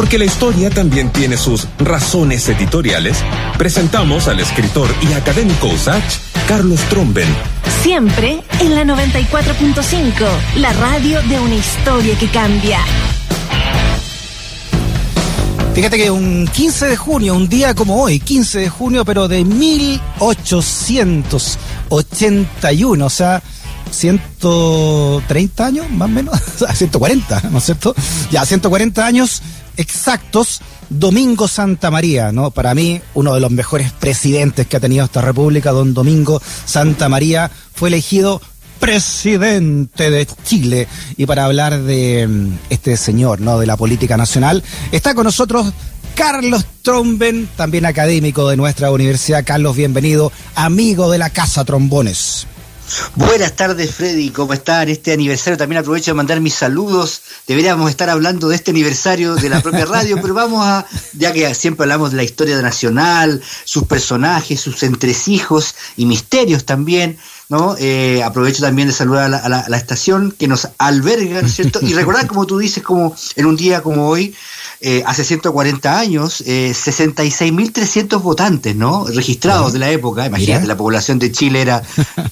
Porque la historia también tiene sus razones editoriales, presentamos al escritor y académico USACH, Carlos Tromben. Siempre en la 94.5, la radio de una historia que cambia. Fíjate que un 15 de junio, un día como hoy, 15 de junio, pero de 1881, o sea, 130 años, más o menos, 140, ¿no es cierto? Ya, 140 años exactos, Domingo Santa María, ¿no? Para mí, uno de los mejores presidentes que ha tenido esta república, don Domingo Santa María, fue elegido presidente de Chile. Y para hablar de mm, este señor, ¿no? De la política nacional, está con nosotros Carlos Tromben, también académico de nuestra universidad. Carlos, bienvenido, amigo de la Casa Trombones. Buenas tardes, Freddy. ¿Cómo está en este aniversario? También aprovecho de mandar mis saludos. Deberíamos estar hablando de este aniversario de la propia radio, pero vamos a, ya que siempre hablamos de la historia nacional, sus personajes, sus entresijos y misterios también. ¿No? Eh, aprovecho también de saludar a la, estación que nos alberga, ¿no es cierto? Y recordar, como tú dices, como en un día como hoy, eh, hace 140 años, eh, 66.300 votantes, ¿no? Registrados de la época. Imagínate, la población de Chile era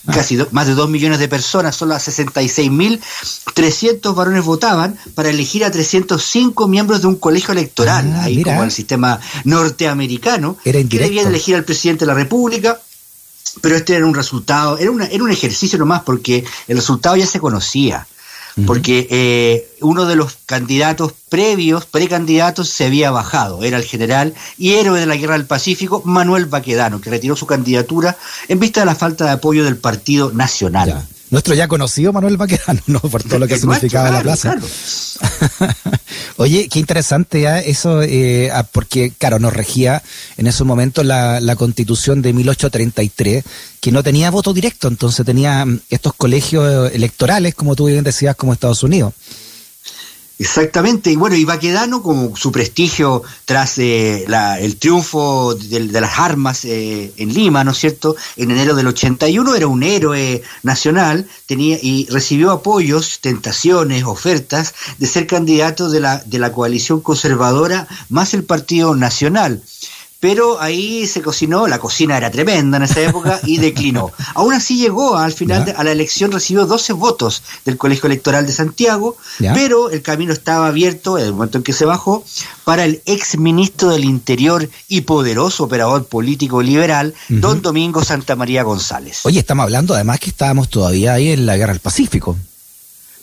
casi más de 2 millones de personas, solo a 66.300 varones votaban para elegir a 305 miembros de un colegio electoral, ah, ahí como el sistema norteamericano, era que debían elegir al presidente de la República pero este era un resultado, era, una, era un ejercicio nomás porque el resultado ya se conocía, porque eh, uno de los candidatos previos, precandidatos, se había bajado, era el general y héroe de la Guerra del Pacífico, Manuel Baquedano, que retiró su candidatura en vista de la falta de apoyo del Partido Nacional. Nuestro ya conocido Manuel Baquedano, ¿no? Por todo lo que significaba la plaza. Oye, qué interesante ya eso, eh, ah, porque, claro, nos regía en esos momentos la, la constitución de 1833, que no tenía voto directo, entonces tenía mm, estos colegios electorales, como tú bien decías, como Estados Unidos. Exactamente, y bueno, y Baquedano, como su prestigio tras eh, el triunfo de, las armas eh, en Lima, ¿no es cierto?, en enero del 81, era un héroe nacional tenía, y recibió apoyos, tentaciones, ofertas de ser candidato de la, de la coalición conservadora más el Partido Nacional pero ahí se cocinó, la cocina era tremenda en esa época y declinó. Aún así llegó al final de, a la elección, recibió 12 votos del Colegio Electoral de Santiago, pero el camino estaba abierto en el momento en que se bajó para el ex ministro del Interior y poderoso operador político liberal, don Domingo Santa María González. Oye, estamos hablando además que estábamos todavía ahí en la Guerra del Pacífico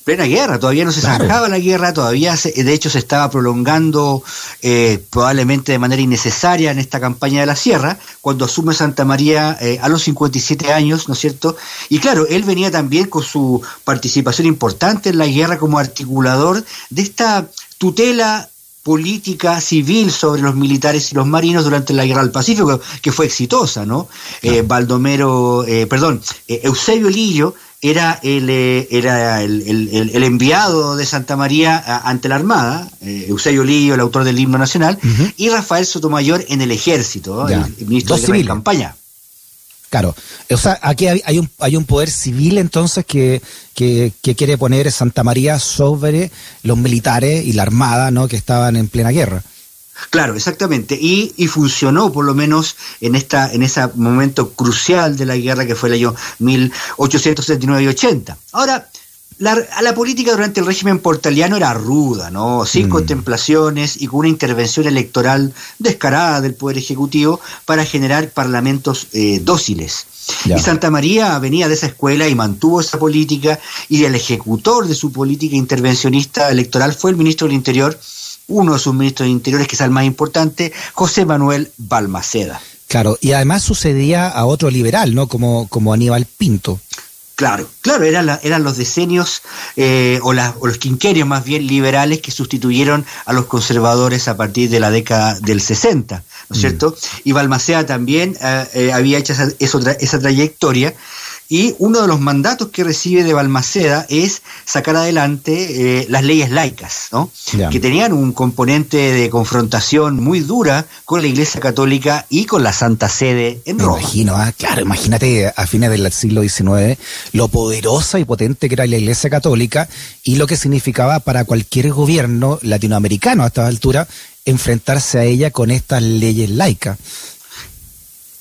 plena guerra, todavía no se sacaba la guerra, todavía de hecho se estaba prolongando eh, probablemente de manera innecesaria en esta campaña de la sierra, cuando asume Santa María eh, a los 57 años, ¿no es cierto? Y claro, él venía también con su participación importante en la guerra como articulador de esta tutela política civil sobre los militares y los marinos durante la guerra del Pacífico, que fue exitosa, ¿no? Eh, Baldomero, perdón, Eusebio Lillo era el, eh, era el, enviado de Santa María ante la Armada, eh, Eusebio Lío, el autor del himno nacional, y Rafael Sotomayor en el ejército, el, ministro de, la campaña. Claro, o sea, aquí hay, un, hay un poder civil entonces que, que, que, quiere poner Santa María sobre los militares y la Armada, ¿no? Que estaban en plena guerra. Claro, exactamente. Y, y, funcionó por lo menos en esta, en ese momento crucial de la guerra que fue el año 1879 y 80. Ahora, la, la política durante el régimen portaliano era ruda, ¿no? Sin mm. contemplaciones y con una intervención electoral descarada del Poder Ejecutivo para generar parlamentos eh, dóciles. Y Santa María venía de esa escuela y mantuvo esa política y el ejecutor de su política intervencionista electoral fue el ministro del Interior, uno de sus ministros de Interiores, que es el más importante, José Manuel Balmaceda. Claro, y además sucedía a otro liberal, ¿no? Como, como Aníbal Pinto. Claro, claro, eran, eran los decenios eh, o, o, los quinquenios más bien liberales que sustituyeron a los conservadores a partir de la década del 60, ¿no es mm. cierto? Y Balmaceda también eh, eh, había hecho esa, esa trayectoria y uno de los mandatos que recibe de Balmaceda es sacar adelante eh, las leyes laicas, ¿no? que tenían un componente de confrontación muy dura con la Iglesia Católica y con la Santa Sede en Roma. imagino, ah, claro, imagínate a fines del siglo XIX lo poderosa y potente que era la Iglesia Católica y lo que significaba para cualquier gobierno latinoamericano a esta altura enfrentarse a ella con estas leyes laicas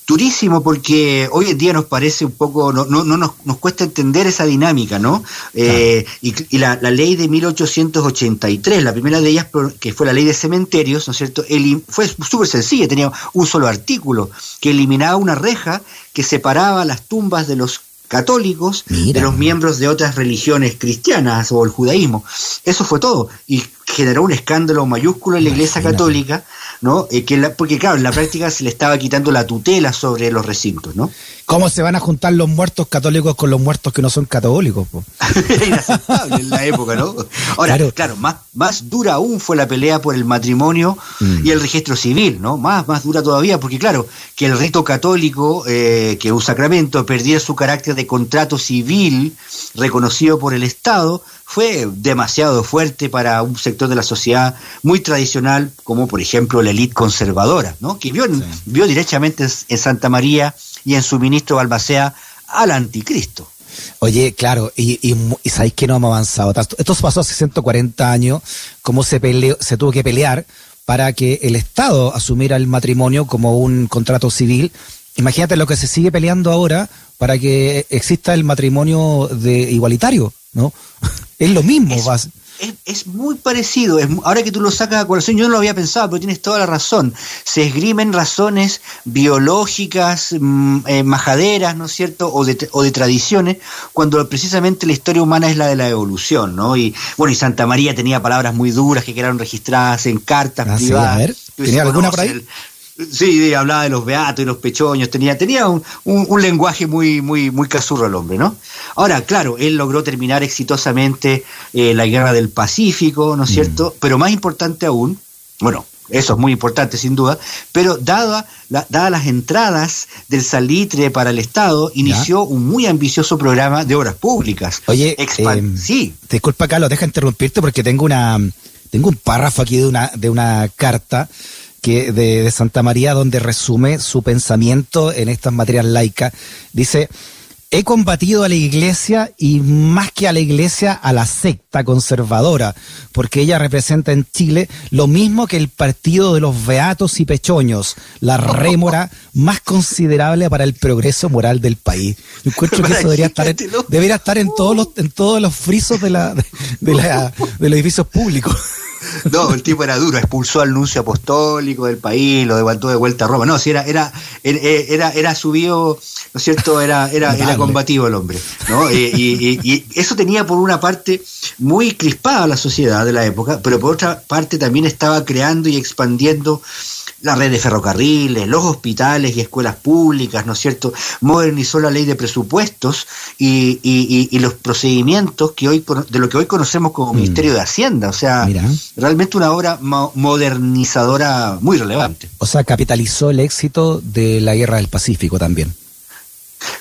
durísimo porque hoy en día nos parece un poco, no, no, no nos, nos cuesta entender esa dinámica, ¿no? Eh, y, la, ley de 1883, la primera de ellas, que fue la ley de cementerios, ¿no es cierto? El, fue súper sencilla, tenía un solo artículo que eliminaba una reja que separaba las tumbas de los católicos de los miembros de otras religiones cristianas o el judaísmo. Eso fue todo. Y generó un escándalo mayúsculo en la Iglesia Católica, ¿no? Eh, que porque claro, en la práctica se le estaba quitando la tutela sobre los recintos, ¿no? ¿Cómo se van a juntar los muertos católicos con los muertos que no son católicos? Era inaceptable en la época, ¿no? Ahora, claro, más, más dura aún fue la pelea por el matrimonio y el registro civil, ¿no? Más, más dura todavía, porque claro, que el rito católico, eh, que es un sacramento, perdiera su carácter de contrato civil reconocido por el Estado, fue demasiado fuerte para un sector de la sociedad muy tradicional, como por ejemplo la élite conservadora, ¿no? que vio, vio directamente en Santa María y en su ministro Balbacea al anticristo. Oye, claro, y, y, sabéis que no hemos avanzado Esto pasó hace 140 años, cómo se, peleó, se tuvo que pelear para que el Estado asumiera el matrimonio como un contrato civil. Imagínate lo que se sigue peleando ahora para que exista el matrimonio de igualitario, ¿no? Es lo mismo. Es, es, muy parecido. Es, ahora que tú lo sacas a corazón, yo no lo había pensado, pero tienes toda la razón. Se esgrimen razones biológicas, mm, eh, majaderas, ¿no es cierto? O de, o de tradiciones, cuando precisamente la historia humana es la de la evolución, ¿no? Y bueno, y Santa María tenía palabras muy duras que quedaron registradas en cartas ah, privadas. a ver, ¿tenía alguna por ahí? Sí, hablaba de los beatos y los pechoños, tenía, tenía un, un, lenguaje muy, muy, muy casurro el hombre, ¿no? Ahora, claro, él logró terminar exitosamente eh, la guerra del Pacífico, ¿no es mm. cierto? Pero más importante aún, bueno, eso es muy importante sin duda, pero dada, dadas las entradas del salitre para el Estado, inició un muy ambicioso programa de obras públicas. Oye, eh, sí. Disculpa, Carlos, deja interrumpirte porque tengo una tengo un párrafo aquí de una, de una carta que de, Santa María donde resume su pensamiento en estas materias laicas. Dice, he combatido a la iglesia y más que a la iglesia, a la secta conservadora, porque ella representa en Chile lo mismo que el partido de los beatos y pechoños, la rémora más considerable para el progreso moral del país. Yo encuentro que eso debería estar, en, debería estar en todos los, en todos los frisos de la, de, la, de los edificios públicos. No, el tipo era duro, expulsó al nuncio apostólico del país, lo levantó de vuelta a Roma. No, si era, era, era, era subido, ¿no es cierto? Era, era, era combativo el hombre, ¿no? Y, y, eso tenía por una parte muy crispada la sociedad de la época, pero por otra parte también estaba creando y expandiendo la red de ferrocarriles, los hospitales y escuelas públicas, ¿no es cierto? Modernizó la ley de presupuestos y, y, los procedimientos que hoy de lo que hoy conocemos como mm. Ministerio de Hacienda, o sea, realmente una obra modernizadora muy relevante. O sea, capitalizó el éxito de la Guerra del Pacífico también.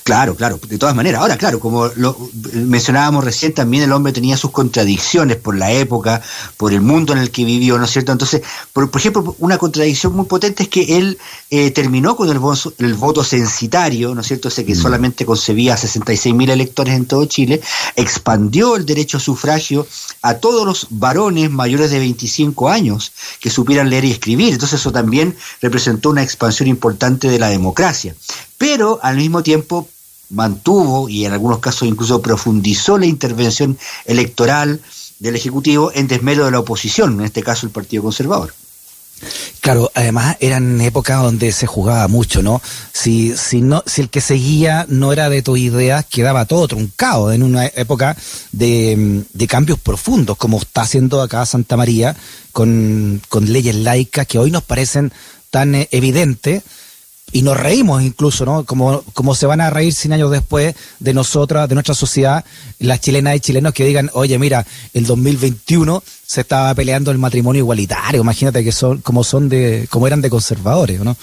Claro, claro, de todas maneras. Ahora, claro, como lo mencionábamos recién, también el hombre tenía sus contradicciones por la época, por el mundo en el que vivió, ¿no es cierto? Entonces, por, ejemplo, una contradicción muy potente es que él eh, terminó con el, el, voto censitario, ¿no es cierto? Ese que mm. solamente concebía 66 mil electores en todo Chile, expandió el derecho a sufragio a todos los varones mayores de 25 años que supieran leer y escribir. Entonces, eso también representó una expansión importante de la democracia pero al mismo tiempo mantuvo y en algunos casos incluso profundizó la intervención electoral del Ejecutivo en desmedro de la oposición, en este caso el Partido Conservador. Claro, además eran épocas donde se jugaba mucho, ¿no? Si, si, no, si el que seguía no era de tu idea, quedaba todo truncado en una época de, de cambios profundos, como está haciendo acá Santa María, con, con leyes laicas que hoy nos parecen tan eh, evidentes, y nos reímos incluso, ¿no? Como, como se van a reír 100 años después de nosotras, de nuestra sociedad, las chilenas y chilenos que digan, oye, mira, el 2021 se estaba peleando el matrimonio igualitario, imagínate que son, como son de, como eran de conservadores, ¿no?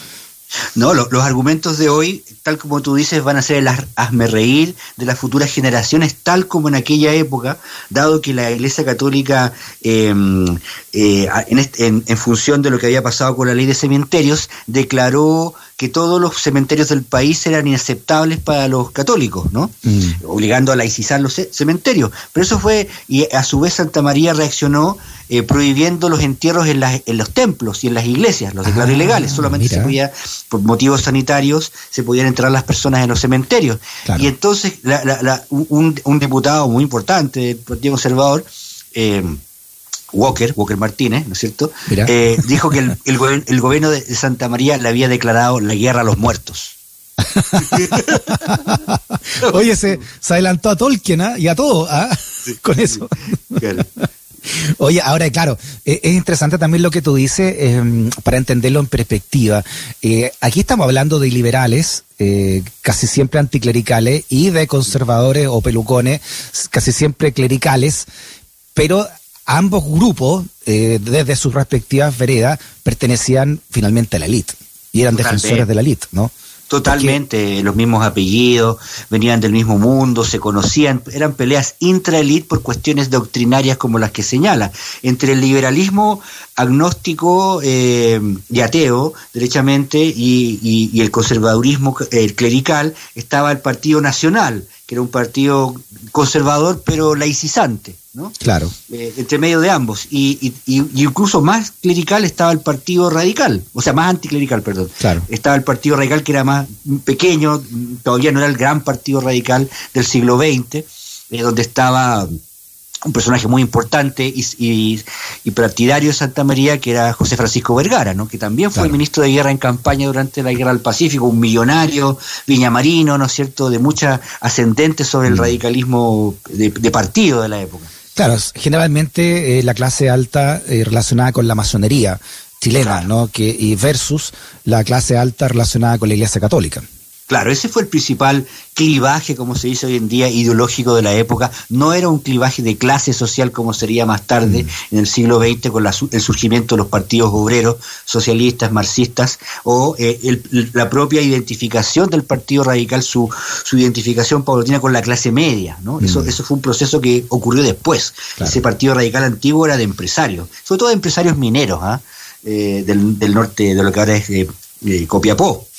No, los argumentos de hoy, tal como tú dices, van a ser el hazme reír de las futuras generaciones, tal como en aquella época, dado que la Iglesia Católica, em, eh, en, en, función de lo que había pasado con la ley de cementerios, declaró que todos los cementerios del país eran inaceptables para los católicos, ¿no? Mm. Obligando a laicizar los cementerios. Pero eso fue, y a su vez Santa María reaccionó eh, prohibiendo los entierros en, en, los templos y en las iglesias, los declaró ah, ilegales. Solamente se podía, por motivos sanitarios, se podían enterrar las personas en los cementerios. Y entonces un, un, diputado muy importante del Partido Conservador, eh, Walker, Walker Martínez, ¿no es cierto? Eh, dijo que el, el, gobierno de Santa María le había declarado la guerra a los muertos. Oye, se, adelantó a Tolkien ¿ah? y a todo ¿ah? con eso. Oye, ahora claro, e, es interesante también lo que tú dices em, para entenderlo en perspectiva. Eh, aquí estamos hablando de liberales, eh, casi siempre anticlericales, y de conservadores o pelucones, casi siempre clericales, pero ambos grupos, eh, desde sus respectivas veredas, pertenecían finalmente a la élite y eran defensores de la élite, ¿no? Totalmente, los mismos apellidos, venían del mismo mundo, se conocían, eran peleas intra-elite por cuestiones doctrinarias como las que señala. Entre el liberalismo agnóstico eh, y ateo, derechamente, y, el conservadurismo clerical, estaba el Partido Nacional, que era un partido conservador pero laicizante. ¿no? Claro. Eh, entre medio de ambos. Y, incluso más clerical estaba el Partido Radical, o sea, más anticlerical, perdón. Claro. Estaba el Partido Radical que era más pequeño, todavía no era el gran Partido Radical del siglo XX, eh, donde estaba un personaje muy importante y, partidario de Santa María, que era José Francisco Vergara, ¿no? que también fue ministro de guerra en campaña durante la guerra del Pacífico, un millonario, viñamarino, ¿no es cierto?, de mucha ascendente sobre el mm. radicalismo de, partido de la época. Claro, generalmente eh, la clase alta eh, relacionada con la masonería chilena, ¿no? Que, y versus la clase alta relacionada con la Iglesia Católica. Claro, ese fue el principal clivaje, como se dice hoy en día, ideológico de la época. No era un clivaje de clase social como sería más tarde, mm. en el siglo XX, con el surgimiento de los partidos obreros, socialistas, marxistas, o eh, la propia identificación del Partido Radical, su, su identificación paulatina con la clase media. ¿no? Eso, mm. eso fue un proceso que ocurrió después. Ese Partido Radical antiguo era de empresarios, sobre todo de empresarios mineros ¿ah? eh, del, norte, de lo que ahora es eh, Copiapó.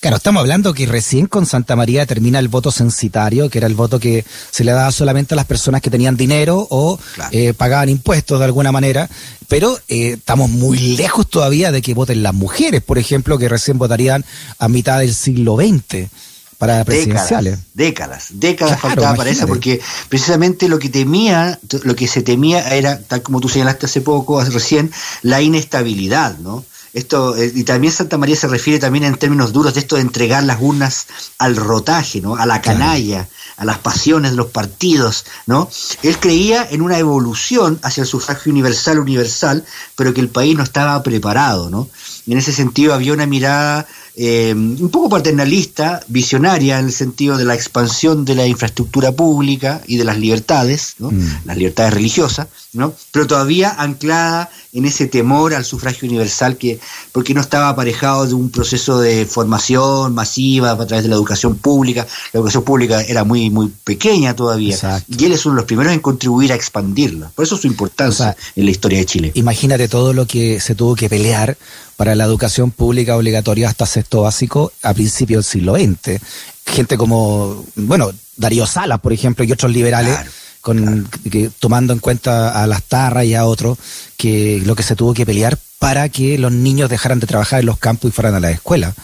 Claro, estamos hablando que recién con Santa María termina el voto censitario, que era el voto que se le daba solamente a las personas que tenían dinero o eh, pagaban impuestos de alguna manera, pero eh, estamos muy lejos todavía de que voten las mujeres, por ejemplo, que recién votarían a mitad del siglo XX para presidenciales. Décadas, décadas, faltaba para eso, porque precisamente lo que temía, lo que se temía era, tal como tú señalaste hace poco, recién, la inestabilidad, ¿no? Esto, eh, y también Santa María se refiere también en términos duros de esto de entregar las urnas al rotaje, ¿no? a la canalla, a las pasiones de los partidos. ¿no? Él creía en una evolución hacia el sufragio universal universal, pero que el país no estaba preparado. ¿no? Y en ese sentido había una mirada eh, un poco paternalista, visionaria en el sentido de la expansión de la infraestructura pública y de las libertades, ¿no? Mm. las libertades religiosas, ¿no? pero todavía anclada en ese temor al sufragio universal que porque no estaba aparejado de un proceso de formación masiva a través de la educación pública la educación pública era muy muy pequeña todavía y él es uno de los primeros en contribuir a expandirla por eso su importancia en la historia de Chile imagínate todo lo que se tuvo que pelear para la educación pública obligatoria hasta sexto básico a principios del siglo XX. Gente como, bueno, Darío Salas, por ejemplo, y otros liberales, con, tomando en cuenta a las tarras y a otros, que lo que se tuvo que pelear para que los niños dejaran de trabajar en los campos y fueran a la escuela.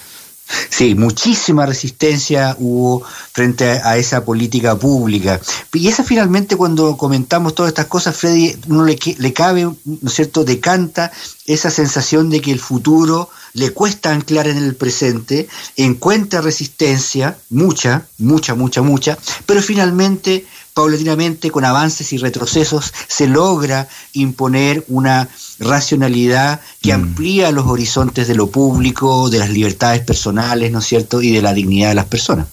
Sí, muchísima resistencia hubo frente a, esa política pública. Y esa finalmente cuando comentamos todas estas cosas, Freddy, uno le, le cabe, ¿no es cierto?, decanta esa sensación de que el futuro le cuesta anclar en el presente, encuentra resistencia, mucha, mucha, mucha, mucha, pero finalmente paulatinamente, con avances y retrocesos, se logra imponer una racionalidad que mm. amplía los horizontes de lo público, de las libertades personales, ¿no es cierto?, y de la dignidad de las personas.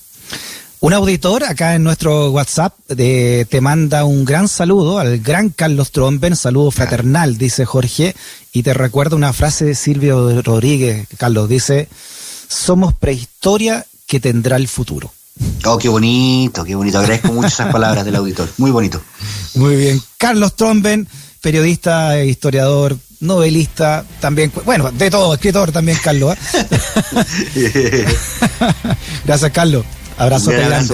Un auditor acá en nuestro WhatsApp te manda un gran saludo al gran Carlos Tromben, saludo fraternal, dice Jorge, y te recuerda una frase de Silvio Rodríguez, Carlos, dice, somos prehistoria que tendrá el futuro. Oh, qué bonito, qué bonito. Agradezco mucho esas palabras del auditor. Muy bonito. Muy bien. Carlos Tromben, periodista historiador novelista, también, bueno, de todo, escritor también, Carlos. ¿eh? Gracias, Carlos. Abrazo grande.